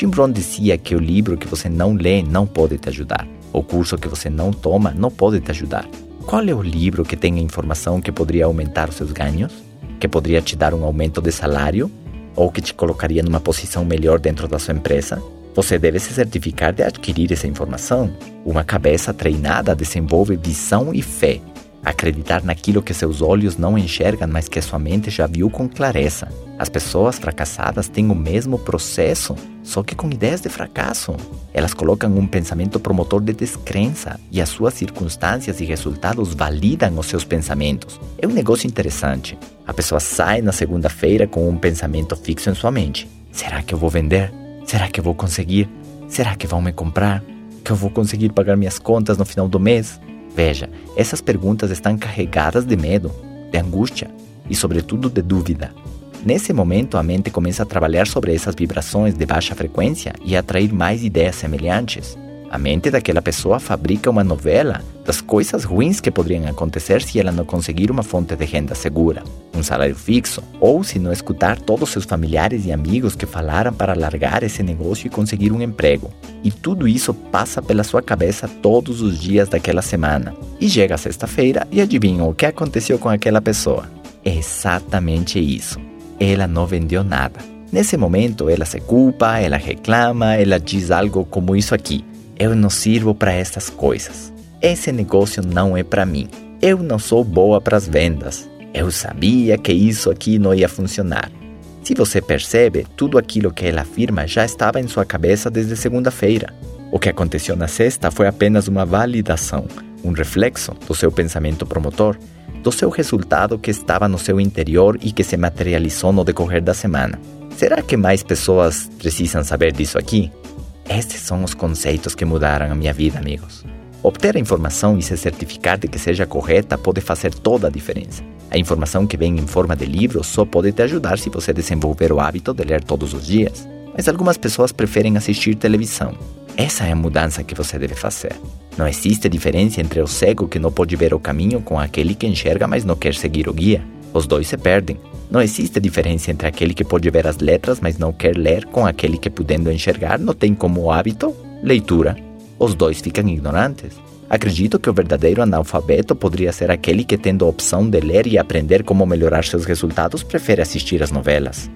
Jim Rohn dizia que o livro que você não lê não pode te ajudar. O curso que você não toma não pode te ajudar. Qual é o livro que tem a informação que poderia aumentar seus ganhos? Que poderia te dar um aumento de salário? Ou que te colocaria numa posição melhor dentro da sua empresa? Você deve se certificar de adquirir essa informação. Uma cabeça treinada desenvolve visão e fé. Acreditar naquilo que seus olhos não enxergam, mas que sua mente já viu com clareza. As pessoas fracassadas têm o mesmo processo, só que com ideias de fracasso. Elas colocam um pensamento promotor de descrença e as suas circunstâncias e resultados validam os seus pensamentos. É um negócio interessante. A pessoa sai na segunda-feira com um pensamento fixo em sua mente: será que eu vou vender? Será que eu vou conseguir? Será que vão me comprar? Que eu vou conseguir pagar minhas contas no final do mês? Veja, essas perguntas estão carregadas de medo, de angústia e, sobretudo, de dúvida. Nesse momento, a mente começa a trabalhar sobre essas vibrações de baixa frequência e a atrair mais ideias semelhantes. A mente daquela pessoa fabrica uma novela das coisas ruins que poderiam acontecer se ela não conseguir uma fonte de renda segura, um salário fixo, ou se não escutar todos seus familiares e amigos que falaram para largar esse negócio e conseguir um emprego. E tudo isso passa pela sua cabeça todos os dias daquela semana. E chega sexta-feira e adivinham o que aconteceu com aquela pessoa? É exatamente isso ela não vendeu nada. Nesse momento, ela se culpa, ela reclama, ela diz algo como isso aqui: Eu não sirvo para essas coisas. Esse negócio não é para mim. Eu não sou boa para as vendas. Eu sabia que isso aqui não ia funcionar. Se você percebe, tudo aquilo que ela afirma já estava em sua cabeça desde segunda-feira. O que aconteceu na sexta foi apenas uma validação, um reflexo do seu pensamento promotor do seu resultado que estava no seu interior e que se materializou no decorrer da semana. Será que mais pessoas precisam saber disso aqui? Estes são os conceitos que mudaram a minha vida, amigos. Obter a informação e se certificar de que seja correta pode fazer toda a diferença. A informação que vem em forma de livro só pode te ajudar se você desenvolver o hábito de ler todos os dias. Mas algumas pessoas preferem assistir televisão. Essa é a mudança que você deve fazer. Não existe diferença entre o cego que não pode ver o caminho com aquele que enxerga, mas não quer seguir o guia. Os dois se perdem. Não existe diferença entre aquele que pode ver as letras, mas não quer ler, com aquele que, podendo enxergar, não tem como hábito leitura. Os dois ficam ignorantes. Acredito que o verdadeiro analfabeto poderia ser aquele que, tendo a opção de ler e aprender como melhorar seus resultados, prefere assistir às novelas.